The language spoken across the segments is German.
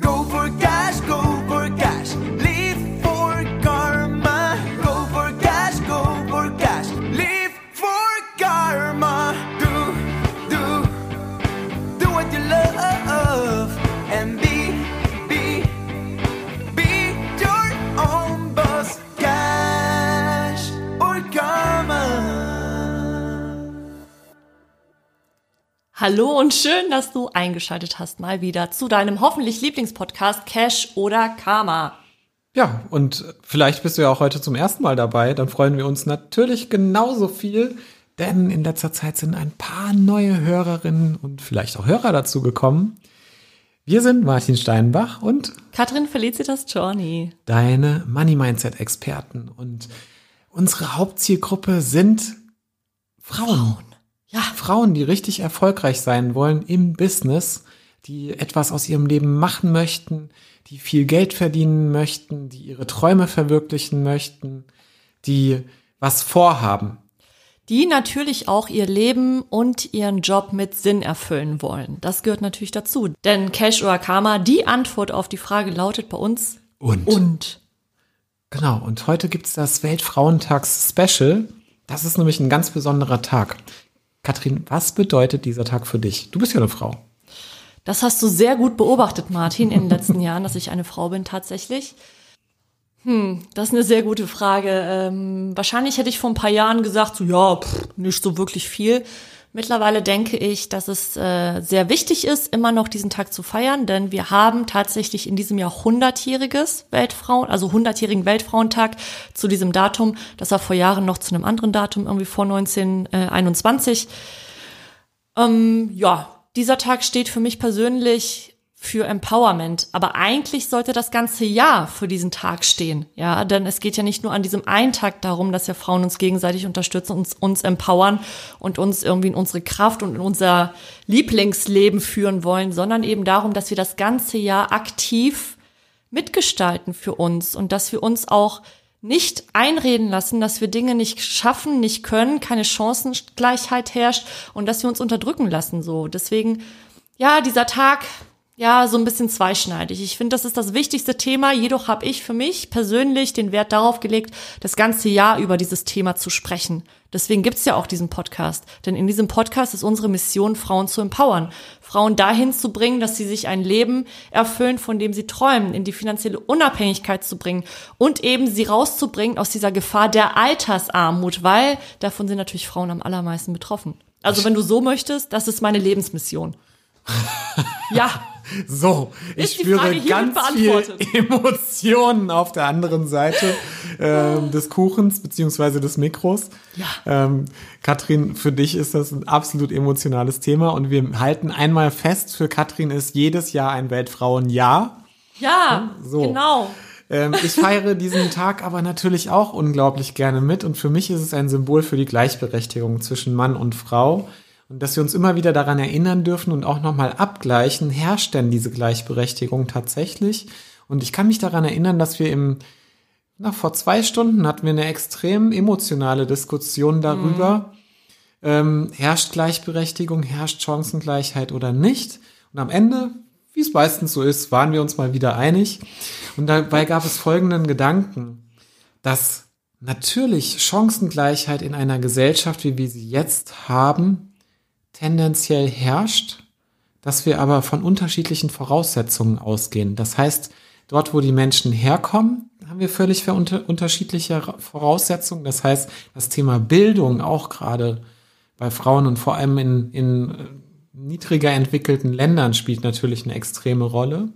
Go for cash, go Hallo und schön, dass du eingeschaltet hast mal wieder zu deinem hoffentlich Lieblingspodcast Cash oder Karma. Ja, und vielleicht bist du ja auch heute zum ersten Mal dabei. Dann freuen wir uns natürlich genauso viel, denn in letzter Zeit sind ein paar neue Hörerinnen und vielleicht auch Hörer dazu gekommen. Wir sind Martin Steinbach und Katrin Felicitas Journey. deine Money Mindset Experten. Und unsere Hauptzielgruppe sind Frauen. Ja, Frauen, die richtig erfolgreich sein wollen im Business, die etwas aus ihrem Leben machen möchten, die viel Geld verdienen möchten, die ihre Träume verwirklichen möchten, die was vorhaben. die natürlich auch ihr Leben und ihren Job mit Sinn erfüllen wollen. Das gehört natürlich dazu. Denn Cash oder Karma, die Antwort auf die Frage lautet bei uns Und, und. genau, und heute gibt's das Weltfrauentags-Special. Das ist nämlich ein ganz besonderer Tag. Katrin, was bedeutet dieser Tag für dich? Du bist ja eine Frau. Das hast du sehr gut beobachtet, Martin, in den letzten Jahren, dass ich eine Frau bin tatsächlich. Hm, das ist eine sehr gute Frage. Ähm, wahrscheinlich hätte ich vor ein paar Jahren gesagt, so ja, pff, nicht so wirklich viel. Mittlerweile denke ich, dass es äh, sehr wichtig ist, immer noch diesen Tag zu feiern, denn wir haben tatsächlich in diesem Jahr hundertjähriges Weltfrauen, also hundertjährigen Weltfrauentag zu diesem Datum. Das war vor Jahren noch zu einem anderen Datum, irgendwie vor 1921. Ähm, ja, dieser Tag steht für mich persönlich für Empowerment. Aber eigentlich sollte das ganze Jahr für diesen Tag stehen. Ja, denn es geht ja nicht nur an diesem einen Tag darum, dass ja Frauen uns gegenseitig unterstützen, uns, uns empowern und uns irgendwie in unsere Kraft und in unser Lieblingsleben führen wollen, sondern eben darum, dass wir das ganze Jahr aktiv mitgestalten für uns und dass wir uns auch nicht einreden lassen, dass wir Dinge nicht schaffen, nicht können, keine Chancengleichheit herrscht und dass wir uns unterdrücken lassen so. Deswegen ja, dieser Tag ja, so ein bisschen zweischneidig. Ich finde, das ist das wichtigste Thema. Jedoch habe ich für mich persönlich den Wert darauf gelegt, das ganze Jahr über dieses Thema zu sprechen. Deswegen gibt's ja auch diesen Podcast. Denn in diesem Podcast ist unsere Mission, Frauen zu empowern. Frauen dahin zu bringen, dass sie sich ein Leben erfüllen, von dem sie träumen, in die finanzielle Unabhängigkeit zu bringen und eben sie rauszubringen aus dieser Gefahr der Altersarmut, weil davon sind natürlich Frauen am allermeisten betroffen. Also wenn du so möchtest, das ist meine Lebensmission. ja. So, ich spüre Frage ganz viel? Emotionen auf der anderen Seite ähm, des Kuchens beziehungsweise des Mikros. Ja. Ähm, Katrin, für dich ist das ein absolut emotionales Thema und wir halten einmal fest, für Katrin ist jedes Jahr ein Weltfrauenjahr. Ja, So. genau. Ähm, ich feiere diesen Tag aber natürlich auch unglaublich gerne mit und für mich ist es ein Symbol für die Gleichberechtigung zwischen Mann und Frau und dass wir uns immer wieder daran erinnern dürfen und auch nochmal abgleichen, herrscht denn diese Gleichberechtigung tatsächlich? Und ich kann mich daran erinnern, dass wir im, na, vor zwei Stunden hatten wir eine extrem emotionale Diskussion darüber, ähm, herrscht Gleichberechtigung, herrscht Chancengleichheit oder nicht? Und am Ende, wie es meistens so ist, waren wir uns mal wieder einig. Und dabei gab es folgenden Gedanken, dass natürlich Chancengleichheit in einer Gesellschaft, wie wir sie jetzt haben, tendenziell herrscht, dass wir aber von unterschiedlichen Voraussetzungen ausgehen. Das heißt, dort, wo die Menschen herkommen, haben wir völlig unterschiedliche Voraussetzungen. Das heißt, das Thema Bildung auch gerade bei Frauen und vor allem in, in äh, niedriger entwickelten Ländern spielt natürlich eine extreme Rolle.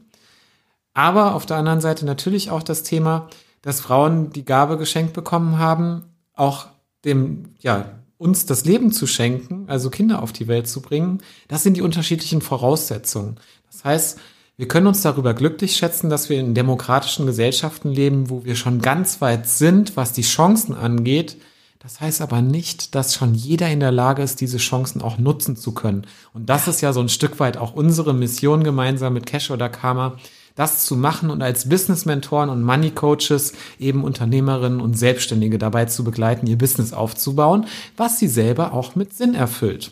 Aber auf der anderen Seite natürlich auch das Thema, dass Frauen die Gabe geschenkt bekommen haben, auch dem, ja, uns das Leben zu schenken, also Kinder auf die Welt zu bringen. Das sind die unterschiedlichen Voraussetzungen. Das heißt, wir können uns darüber glücklich schätzen, dass wir in demokratischen Gesellschaften leben, wo wir schon ganz weit sind, was die Chancen angeht. Das heißt aber nicht, dass schon jeder in der Lage ist, diese Chancen auch nutzen zu können. Und das ist ja so ein Stück weit auch unsere Mission gemeinsam mit Cash oder Karma, das zu machen und als Business-Mentoren und Money-Coaches eben Unternehmerinnen und Selbstständige dabei zu begleiten, ihr Business aufzubauen, was sie selber auch mit Sinn erfüllt.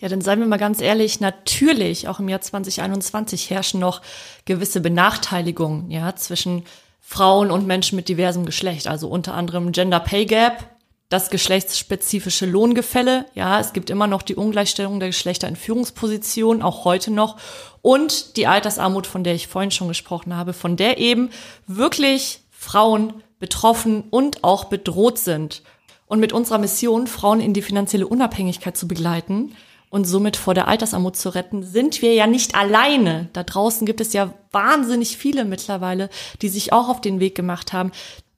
Ja, dann seien wir mal ganz ehrlich, natürlich, auch im Jahr 2021 herrschen noch gewisse Benachteiligungen, ja, zwischen Frauen und Menschen mit diversem Geschlecht, also unter anderem Gender Pay Gap, das geschlechtsspezifische Lohngefälle, ja, es gibt immer noch die Ungleichstellung der Geschlechter in Führungspositionen, auch heute noch, und die Altersarmut, von der ich vorhin schon gesprochen habe, von der eben wirklich Frauen betroffen und auch bedroht sind. Und mit unserer Mission, Frauen in die finanzielle Unabhängigkeit zu begleiten und somit vor der Altersarmut zu retten, sind wir ja nicht alleine. Da draußen gibt es ja wahnsinnig viele mittlerweile, die sich auch auf den Weg gemacht haben.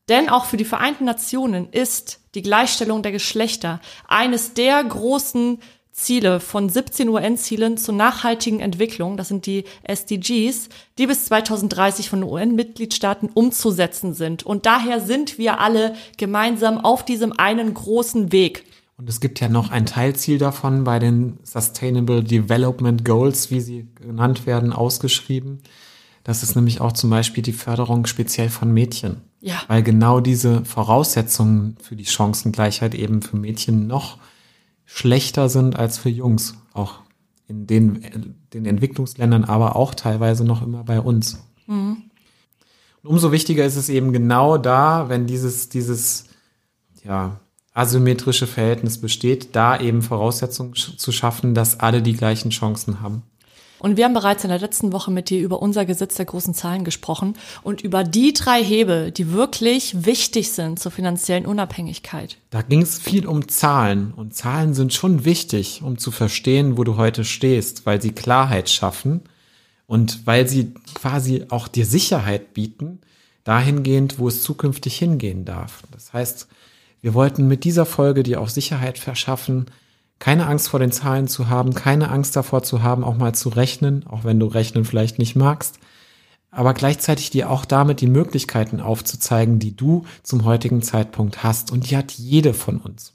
Denn auch für die Vereinten Nationen ist die Gleichstellung der Geschlechter eines der großen Ziele von 17 UN-Zielen zur nachhaltigen Entwicklung, das sind die SDGs, die bis 2030 von UN-Mitgliedstaaten umzusetzen sind. Und daher sind wir alle gemeinsam auf diesem einen großen Weg. Und es gibt ja noch ein Teilziel davon bei den Sustainable Development Goals, wie sie genannt werden, ausgeschrieben. Das ist nämlich auch zum Beispiel die Förderung speziell von Mädchen. Ja. Weil genau diese Voraussetzungen für die Chancengleichheit eben für Mädchen noch schlechter sind als für Jungs. Auch in den, den Entwicklungsländern, aber auch teilweise noch immer bei uns. Mhm. Und umso wichtiger ist es eben genau da, wenn dieses, dieses, ja, asymmetrische Verhältnis besteht, da eben Voraussetzungen zu schaffen, dass alle die gleichen Chancen haben. Und wir haben bereits in der letzten Woche mit dir über unser Gesetz der großen Zahlen gesprochen und über die drei Hebel, die wirklich wichtig sind zur finanziellen Unabhängigkeit. Da ging es viel um Zahlen und Zahlen sind schon wichtig, um zu verstehen, wo du heute stehst, weil sie Klarheit schaffen und weil sie quasi auch dir Sicherheit bieten, dahingehend, wo es zukünftig hingehen darf. Das heißt, wir wollten mit dieser Folge dir auch Sicherheit verschaffen, keine Angst vor den Zahlen zu haben, keine Angst davor zu haben, auch mal zu rechnen, auch wenn du rechnen vielleicht nicht magst, aber gleichzeitig dir auch damit die Möglichkeiten aufzuzeigen, die du zum heutigen Zeitpunkt hast. Und die hat jede von uns.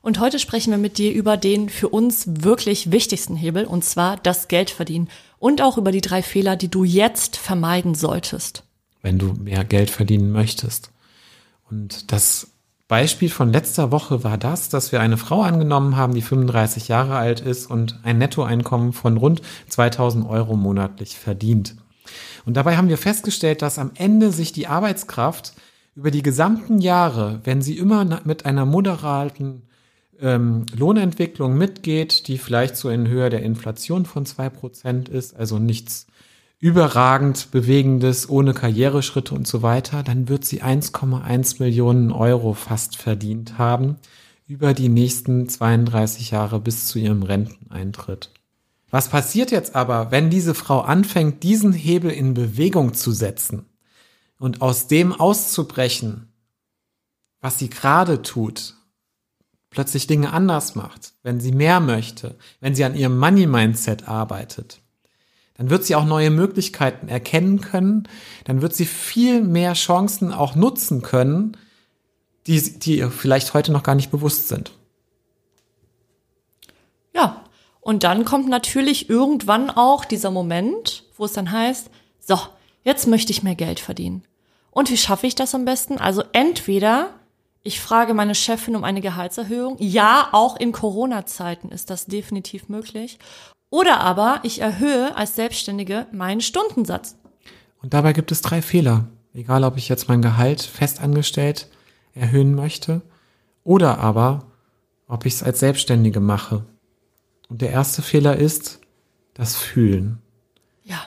Und heute sprechen wir mit dir über den für uns wirklich wichtigsten Hebel, und zwar das Geld verdienen. Und auch über die drei Fehler, die du jetzt vermeiden solltest. Wenn du mehr Geld verdienen möchtest. Und das Beispiel von letzter Woche war das, dass wir eine Frau angenommen haben, die 35 Jahre alt ist und ein Nettoeinkommen von rund 2000 Euro monatlich verdient. Und dabei haben wir festgestellt, dass am Ende sich die Arbeitskraft über die gesamten Jahre, wenn sie immer mit einer moderaten ähm, Lohnentwicklung mitgeht, die vielleicht so in Höhe der Inflation von zwei Prozent ist, also nichts überragend bewegendes, ohne Karriereschritte und so weiter, dann wird sie 1,1 Millionen Euro fast verdient haben über die nächsten 32 Jahre bis zu ihrem Renteneintritt. Was passiert jetzt aber, wenn diese Frau anfängt, diesen Hebel in Bewegung zu setzen und aus dem auszubrechen, was sie gerade tut, plötzlich Dinge anders macht, wenn sie mehr möchte, wenn sie an ihrem Money-Mindset arbeitet? Dann wird sie auch neue Möglichkeiten erkennen können, dann wird sie viel mehr Chancen auch nutzen können, die, die ihr vielleicht heute noch gar nicht bewusst sind. Ja, und dann kommt natürlich irgendwann auch dieser Moment, wo es dann heißt, so, jetzt möchte ich mehr Geld verdienen. Und wie schaffe ich das am besten? Also entweder ich frage meine Chefin um eine Gehaltserhöhung. Ja, auch in Corona-Zeiten ist das definitiv möglich. Oder aber ich erhöhe als Selbstständige meinen Stundensatz. Und dabei gibt es drei Fehler. Egal, ob ich jetzt mein Gehalt festangestellt erhöhen möchte oder aber, ob ich es als Selbstständige mache. Und der erste Fehler ist das Fühlen. Ja.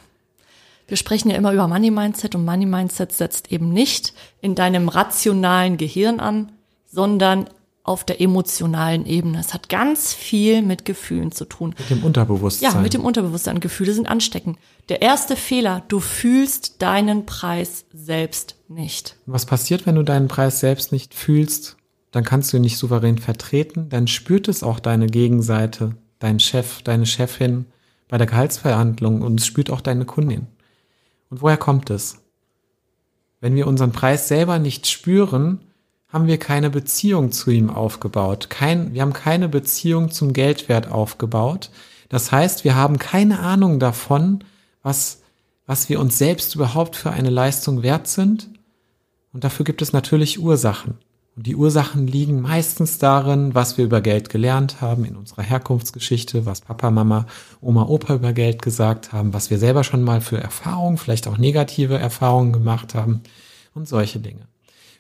Wir sprechen ja immer über Money Mindset und Money Mindset setzt eben nicht in deinem rationalen Gehirn an, sondern auf der emotionalen Ebene. Es hat ganz viel mit Gefühlen zu tun. Mit dem Unterbewusstsein. Ja, mit dem Unterbewusstsein. Gefühle sind ansteckend. Der erste Fehler, du fühlst deinen Preis selbst nicht. Was passiert, wenn du deinen Preis selbst nicht fühlst? Dann kannst du ihn nicht souverän vertreten. Dann spürt es auch deine Gegenseite, dein Chef, deine Chefin bei der Gehaltsverhandlung und es spürt auch deine Kundin. Und woher kommt es? Wenn wir unseren Preis selber nicht spüren, haben wir keine Beziehung zu ihm aufgebaut. Kein, wir haben keine Beziehung zum Geldwert aufgebaut. Das heißt, wir haben keine Ahnung davon, was, was wir uns selbst überhaupt für eine Leistung wert sind. Und dafür gibt es natürlich Ursachen. Und die Ursachen liegen meistens darin, was wir über Geld gelernt haben in unserer Herkunftsgeschichte, was Papa, Mama, Oma, Opa über Geld gesagt haben, was wir selber schon mal für Erfahrungen, vielleicht auch negative Erfahrungen gemacht haben und solche Dinge.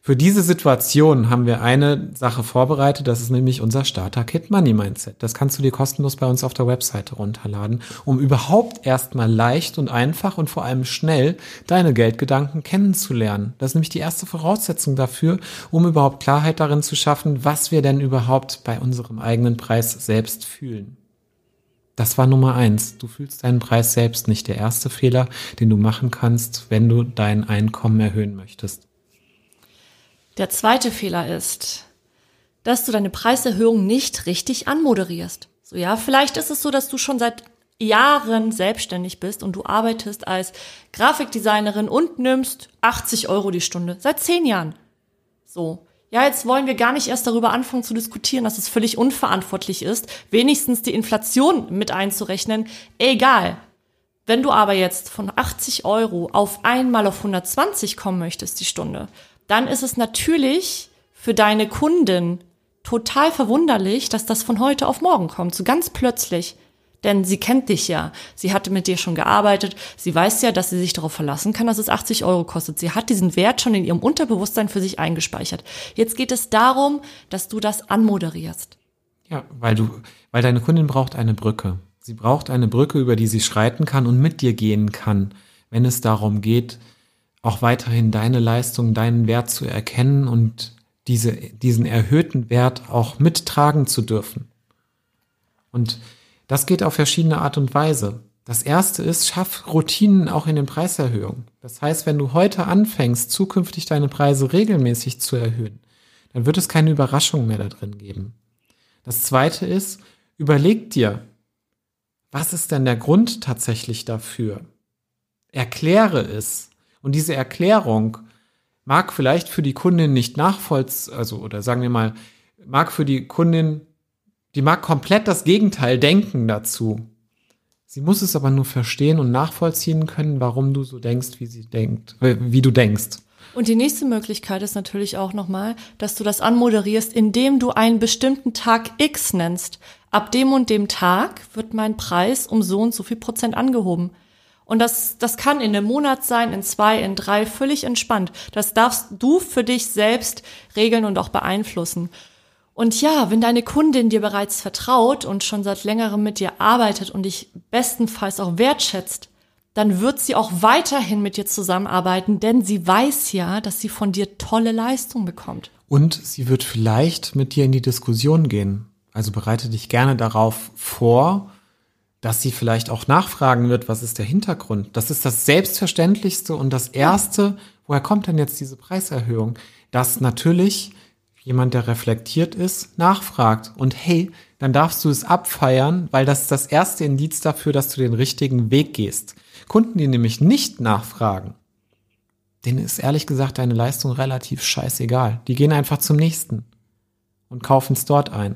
Für diese Situation haben wir eine Sache vorbereitet, das ist nämlich unser Starter-Kit Money Mindset. Das kannst du dir kostenlos bei uns auf der Webseite runterladen, um überhaupt erstmal leicht und einfach und vor allem schnell deine Geldgedanken kennenzulernen. Das ist nämlich die erste Voraussetzung dafür, um überhaupt Klarheit darin zu schaffen, was wir denn überhaupt bei unserem eigenen Preis selbst fühlen. Das war Nummer eins. Du fühlst deinen Preis selbst nicht. Der erste Fehler, den du machen kannst, wenn du dein Einkommen erhöhen möchtest. Der zweite Fehler ist, dass du deine Preiserhöhung nicht richtig anmoderierst. So ja, vielleicht ist es so, dass du schon seit Jahren selbstständig bist und du arbeitest als Grafikdesignerin und nimmst 80 Euro die Stunde. Seit zehn Jahren. So. Ja, jetzt wollen wir gar nicht erst darüber anfangen zu diskutieren, dass es völlig unverantwortlich ist, wenigstens die Inflation mit einzurechnen. Egal. Wenn du aber jetzt von 80 Euro auf einmal auf 120 kommen möchtest die Stunde, dann ist es natürlich für deine Kunden total verwunderlich, dass das von heute auf morgen kommt, so ganz plötzlich. Denn sie kennt dich ja. Sie hatte mit dir schon gearbeitet. Sie weiß ja, dass sie sich darauf verlassen kann, dass es 80 Euro kostet. Sie hat diesen Wert schon in ihrem Unterbewusstsein für sich eingespeichert. Jetzt geht es darum, dass du das anmoderierst. Ja, weil du, weil deine Kundin braucht eine Brücke. Sie braucht eine Brücke, über die sie schreiten kann und mit dir gehen kann, wenn es darum geht, auch weiterhin deine Leistung, deinen Wert zu erkennen und diese, diesen erhöhten Wert auch mittragen zu dürfen. Und das geht auf verschiedene Art und Weise. Das erste ist, schaff Routinen auch in den Preiserhöhungen. Das heißt, wenn du heute anfängst, zukünftig deine Preise regelmäßig zu erhöhen, dann wird es keine Überraschung mehr da drin geben. Das zweite ist, überleg dir, was ist denn der Grund tatsächlich dafür? Erkläre es. Und diese Erklärung mag vielleicht für die Kundin nicht nachvollziehen, also, oder sagen wir mal, mag für die Kundin, die mag komplett das Gegenteil denken dazu. Sie muss es aber nur verstehen und nachvollziehen können, warum du so denkst, wie sie denkt, äh, wie du denkst. Und die nächste Möglichkeit ist natürlich auch nochmal, dass du das anmoderierst, indem du einen bestimmten Tag X nennst. Ab dem und dem Tag wird mein Preis um so und so viel Prozent angehoben. Und das, das kann in einem Monat sein, in zwei, in drei, völlig entspannt. Das darfst du für dich selbst regeln und auch beeinflussen. Und ja, wenn deine Kundin dir bereits vertraut und schon seit längerem mit dir arbeitet und dich bestenfalls auch wertschätzt, dann wird sie auch weiterhin mit dir zusammenarbeiten, denn sie weiß ja, dass sie von dir tolle Leistung bekommt. Und sie wird vielleicht mit dir in die Diskussion gehen. Also bereite dich gerne darauf vor, dass sie vielleicht auch nachfragen wird, was ist der Hintergrund. Das ist das Selbstverständlichste und das Erste, woher kommt denn jetzt diese Preiserhöhung? Dass natürlich jemand, der reflektiert ist, nachfragt. Und hey, dann darfst du es abfeiern, weil das ist das erste Indiz dafür, dass du den richtigen Weg gehst. Kunden, die nämlich nicht nachfragen, denen ist ehrlich gesagt deine Leistung relativ scheißegal. Die gehen einfach zum nächsten und kaufen es dort ein.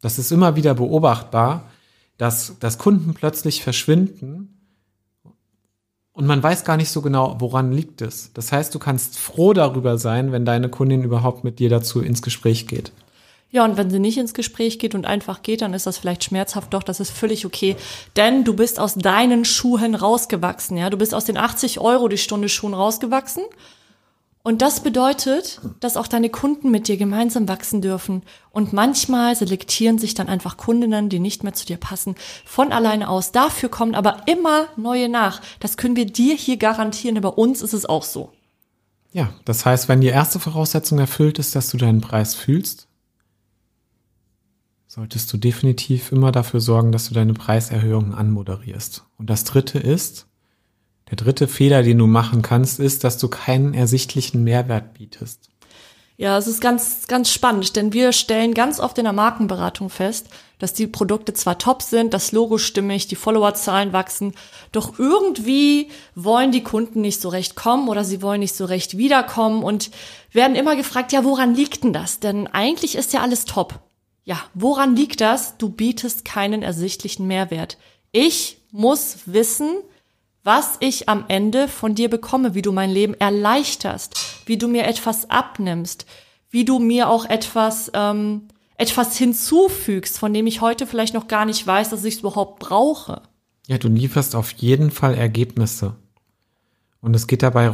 Das ist immer wieder beobachtbar dass, dass Kunden plötzlich verschwinden und man weiß gar nicht so genau, woran liegt es. Das heißt, du kannst froh darüber sein, wenn deine Kundin überhaupt mit dir dazu ins Gespräch geht. Ja, und wenn sie nicht ins Gespräch geht und einfach geht, dann ist das vielleicht schmerzhaft, doch das ist völlig okay. Denn du bist aus deinen Schuhen rausgewachsen, ja. Du bist aus den 80 Euro die Stunde Schuhen rausgewachsen und das bedeutet, dass auch deine Kunden mit dir gemeinsam wachsen dürfen. Und manchmal selektieren sich dann einfach Kundinnen, die nicht mehr zu dir passen, von alleine aus. Dafür kommen aber immer neue nach. Das können wir dir hier garantieren. Bei uns ist es auch so. Ja, das heißt, wenn die erste Voraussetzung erfüllt ist, dass du deinen Preis fühlst, solltest du definitiv immer dafür sorgen, dass du deine Preiserhöhungen anmoderierst. Und das dritte ist, der dritte Fehler, den du machen kannst, ist, dass du keinen ersichtlichen Mehrwert bietest. Ja, es ist ganz, ganz spannend, denn wir stellen ganz oft in der Markenberatung fest, dass die Produkte zwar top sind, das Logo stimmig, die Followerzahlen wachsen, doch irgendwie wollen die Kunden nicht so recht kommen oder sie wollen nicht so recht wiederkommen und werden immer gefragt, ja, woran liegt denn das? Denn eigentlich ist ja alles top. Ja, woran liegt das? Du bietest keinen ersichtlichen Mehrwert. Ich muss wissen, was ich am Ende von dir bekomme, wie du mein Leben erleichterst, wie du mir etwas abnimmst, wie du mir auch etwas, ähm, etwas hinzufügst, von dem ich heute vielleicht noch gar nicht weiß, dass ich es überhaupt brauche. Ja, du lieferst auf jeden Fall Ergebnisse. Und es geht dabei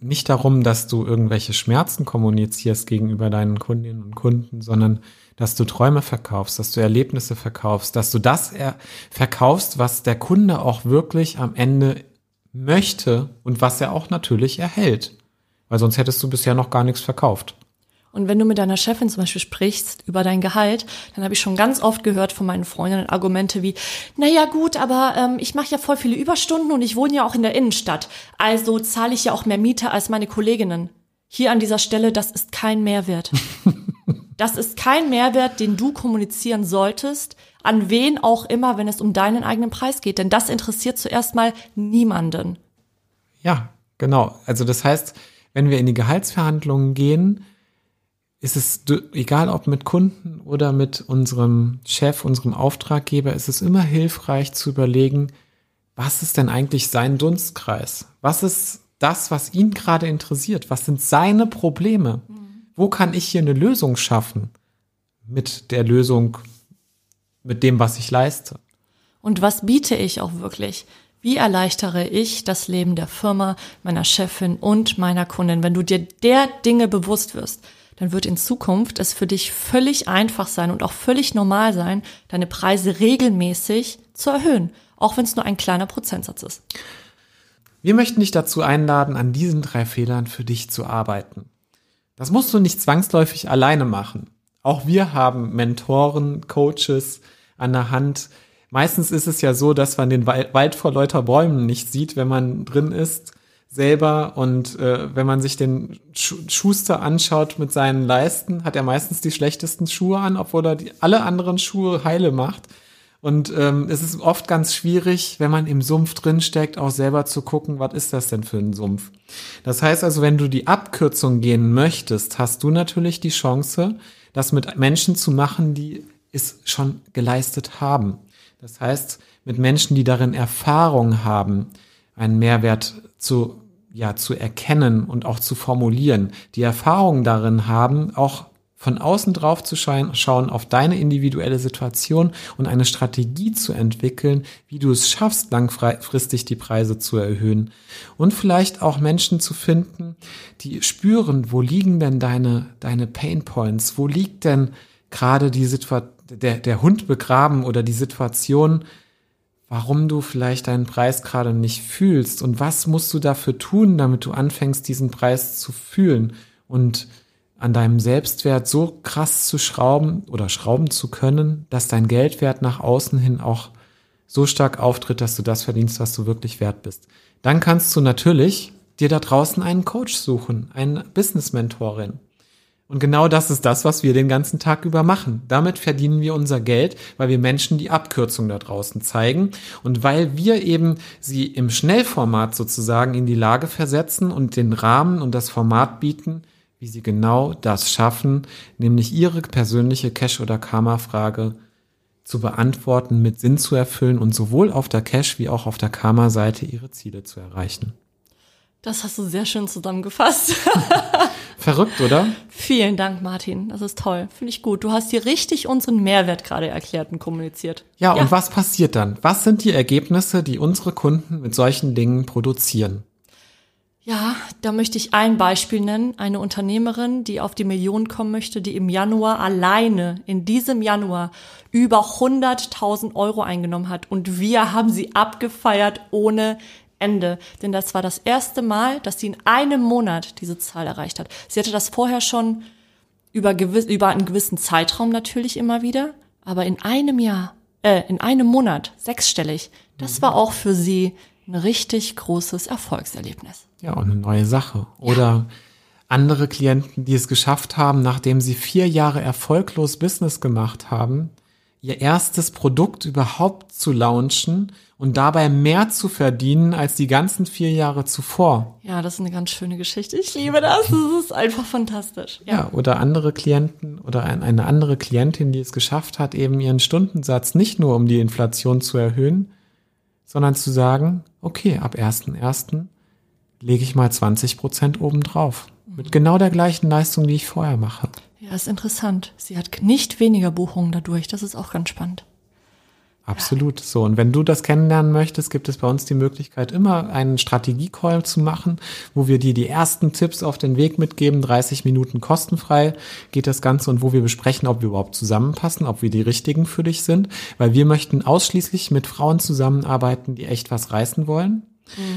nicht darum, dass du irgendwelche Schmerzen kommunizierst gegenüber deinen Kundinnen und Kunden, sondern dass du Träume verkaufst, dass du Erlebnisse verkaufst, dass du das verkaufst, was der Kunde auch wirklich am Ende möchte und was er auch natürlich erhält. Weil sonst hättest du bisher noch gar nichts verkauft. Und wenn du mit deiner Chefin zum Beispiel sprichst über dein Gehalt, dann habe ich schon ganz oft gehört von meinen Freundinnen Argumente wie, naja gut, aber ähm, ich mache ja voll viele Überstunden und ich wohne ja auch in der Innenstadt. Also zahle ich ja auch mehr Miete als meine Kolleginnen. Hier an dieser Stelle, das ist kein Mehrwert. Das ist kein Mehrwert, den du kommunizieren solltest, an wen auch immer, wenn es um deinen eigenen Preis geht. Denn das interessiert zuerst mal niemanden. Ja, genau. Also das heißt, wenn wir in die Gehaltsverhandlungen gehen, ist es egal ob mit Kunden oder mit unserem Chef, unserem Auftraggeber, ist es immer hilfreich zu überlegen, was ist denn eigentlich sein Dunstkreis? Was ist das, was ihn gerade interessiert? Was sind seine Probleme? Mhm. Wo kann ich hier eine Lösung schaffen mit der Lösung, mit dem, was ich leiste? Und was biete ich auch wirklich? Wie erleichtere ich das Leben der Firma, meiner Chefin und meiner Kundin? Wenn du dir der Dinge bewusst wirst, dann wird in Zukunft es für dich völlig einfach sein und auch völlig normal sein, deine Preise regelmäßig zu erhöhen, auch wenn es nur ein kleiner Prozentsatz ist. Wir möchten dich dazu einladen, an diesen drei Fehlern für dich zu arbeiten. Das musst du nicht zwangsläufig alleine machen. Auch wir haben Mentoren, Coaches an der Hand. Meistens ist es ja so, dass man den Wald vor lauter Bäumen nicht sieht, wenn man drin ist selber. Und äh, wenn man sich den Schuster anschaut mit seinen Leisten, hat er meistens die schlechtesten Schuhe an, obwohl er die, alle anderen Schuhe heile macht. Und ähm, es ist oft ganz schwierig, wenn man im Sumpf drinsteckt, auch selber zu gucken, was ist das denn für ein Sumpf. Das heißt also, wenn du die Abkürzung gehen möchtest, hast du natürlich die Chance, das mit Menschen zu machen, die es schon geleistet haben. Das heißt, mit Menschen, die darin Erfahrung haben, einen Mehrwert zu, ja, zu erkennen und auch zu formulieren, die Erfahrung darin haben, auch von außen drauf zu schauen auf deine individuelle Situation und eine Strategie zu entwickeln, wie du es schaffst, langfristig die Preise zu erhöhen. Und vielleicht auch Menschen zu finden, die spüren, wo liegen denn deine, deine Pain Points? Wo liegt denn gerade die Situation, der, der Hund begraben oder die Situation, warum du vielleicht deinen Preis gerade nicht fühlst und was musst du dafür tun, damit du anfängst, diesen Preis zu fühlen und an deinem Selbstwert so krass zu schrauben oder schrauben zu können, dass dein Geldwert nach außen hin auch so stark auftritt, dass du das verdienst, was du wirklich wert bist. Dann kannst du natürlich dir da draußen einen Coach suchen, eine Business-Mentorin. Und genau das ist das, was wir den ganzen Tag über machen. Damit verdienen wir unser Geld, weil wir Menschen die Abkürzung da draußen zeigen und weil wir eben sie im Schnellformat sozusagen in die Lage versetzen und den Rahmen und das Format bieten, wie sie genau das schaffen, nämlich ihre persönliche Cash- oder Karma-Frage zu beantworten, mit Sinn zu erfüllen und sowohl auf der Cash- wie auch auf der Karma-Seite ihre Ziele zu erreichen. Das hast du sehr schön zusammengefasst. Verrückt, oder? Vielen Dank, Martin. Das ist toll. Finde ich gut. Du hast hier richtig unseren Mehrwert gerade erklärt und kommuniziert. Ja, ja, und was passiert dann? Was sind die Ergebnisse, die unsere Kunden mit solchen Dingen produzieren? Ja, da möchte ich ein Beispiel nennen. Eine Unternehmerin, die auf die Millionen kommen möchte, die im Januar alleine, in diesem Januar, über 100.000 Euro eingenommen hat. Und wir haben sie abgefeiert ohne Ende. Denn das war das erste Mal, dass sie in einem Monat diese Zahl erreicht hat. Sie hatte das vorher schon über, gewiss, über einen gewissen Zeitraum natürlich immer wieder. Aber in einem Jahr, äh, in einem Monat, sechsstellig, das war auch für sie ein richtig großes Erfolgserlebnis. Ja, und eine neue Sache. Oder ja. andere Klienten, die es geschafft haben, nachdem sie vier Jahre erfolglos Business gemacht haben, ihr erstes Produkt überhaupt zu launchen und dabei mehr zu verdienen als die ganzen vier Jahre zuvor. Ja, das ist eine ganz schöne Geschichte. Ich liebe das. Das ist einfach fantastisch. Ja, ja oder andere Klienten oder eine andere Klientin, die es geschafft hat, eben ihren Stundensatz nicht nur um die Inflation zu erhöhen, sondern zu sagen, okay, ab 1.1 lege ich mal 20 Prozent obendrauf. Mit genau der gleichen Leistung, die ich vorher mache. Ja, ist interessant. Sie hat nicht weniger Buchungen dadurch. Das ist auch ganz spannend. Absolut. So. Und wenn du das kennenlernen möchtest, gibt es bei uns die Möglichkeit, immer einen Strategie-Call zu machen, wo wir dir die ersten Tipps auf den Weg mitgeben. 30 Minuten kostenfrei geht das Ganze und wo wir besprechen, ob wir überhaupt zusammenpassen, ob wir die richtigen für dich sind. Weil wir möchten ausschließlich mit Frauen zusammenarbeiten, die echt was reißen wollen.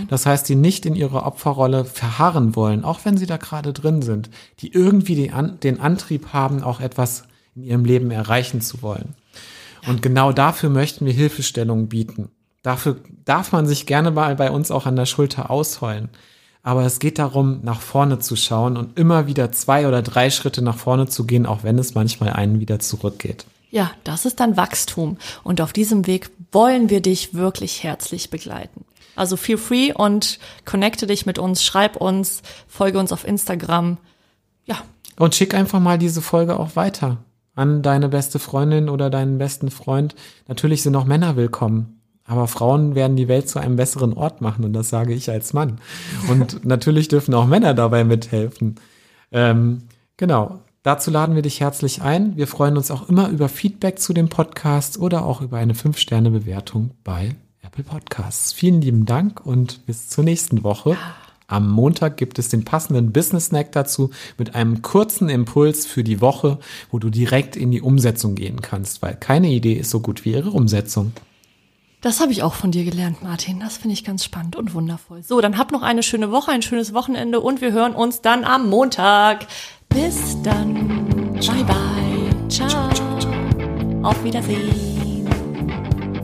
Das heißt, die nicht in ihrer Opferrolle verharren wollen, auch wenn sie da gerade drin sind, die irgendwie den Antrieb haben, auch etwas in ihrem Leben erreichen zu wollen. Und genau dafür möchten wir Hilfestellungen bieten. Dafür darf man sich gerne mal bei uns auch an der Schulter ausheulen. Aber es geht darum, nach vorne zu schauen und immer wieder zwei oder drei Schritte nach vorne zu gehen, auch wenn es manchmal einen wieder zurückgeht. Ja, das ist dann Wachstum. Und auf diesem Weg wollen wir dich wirklich herzlich begleiten. Also feel free und connecte dich mit uns, schreib uns, folge uns auf Instagram. Ja, Und schick einfach mal diese Folge auch weiter an deine beste Freundin oder deinen besten Freund. Natürlich sind auch Männer willkommen. Aber Frauen werden die Welt zu einem besseren Ort machen und das sage ich als Mann. Und natürlich dürfen auch Männer dabei mithelfen. Ähm, genau. Dazu laden wir dich herzlich ein. Wir freuen uns auch immer über Feedback zu dem Podcast oder auch über eine 5-Sterne-Bewertung bei Apple Podcasts. Vielen lieben Dank und bis zur nächsten Woche. Am Montag gibt es den passenden Business Snack dazu mit einem kurzen Impuls für die Woche, wo du direkt in die Umsetzung gehen kannst, weil keine Idee ist so gut wie ihre Umsetzung. das habe ich auch von dir gelernt, Martin. Das finde ich ganz spannend und wundervoll. So, dann habt noch eine schöne Woche, ein schönes Wochenende und wir hören uns dann am Montag. Bis dann. Bye bye. Ciao. Auf Wiedersehen.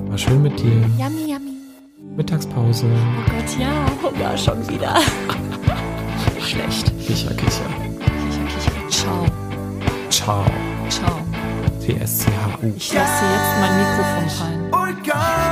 War schön mit dir. Yummy. Mittagspause. Oh Gott, ja. Hunger schon wieder. Schlecht. Kicher, kicher. Kicher, kicher. Ciao. Ciao. Ciao. T-S-C-H-U. Ich lasse jetzt mein Mikrofon fallen. Orgasm.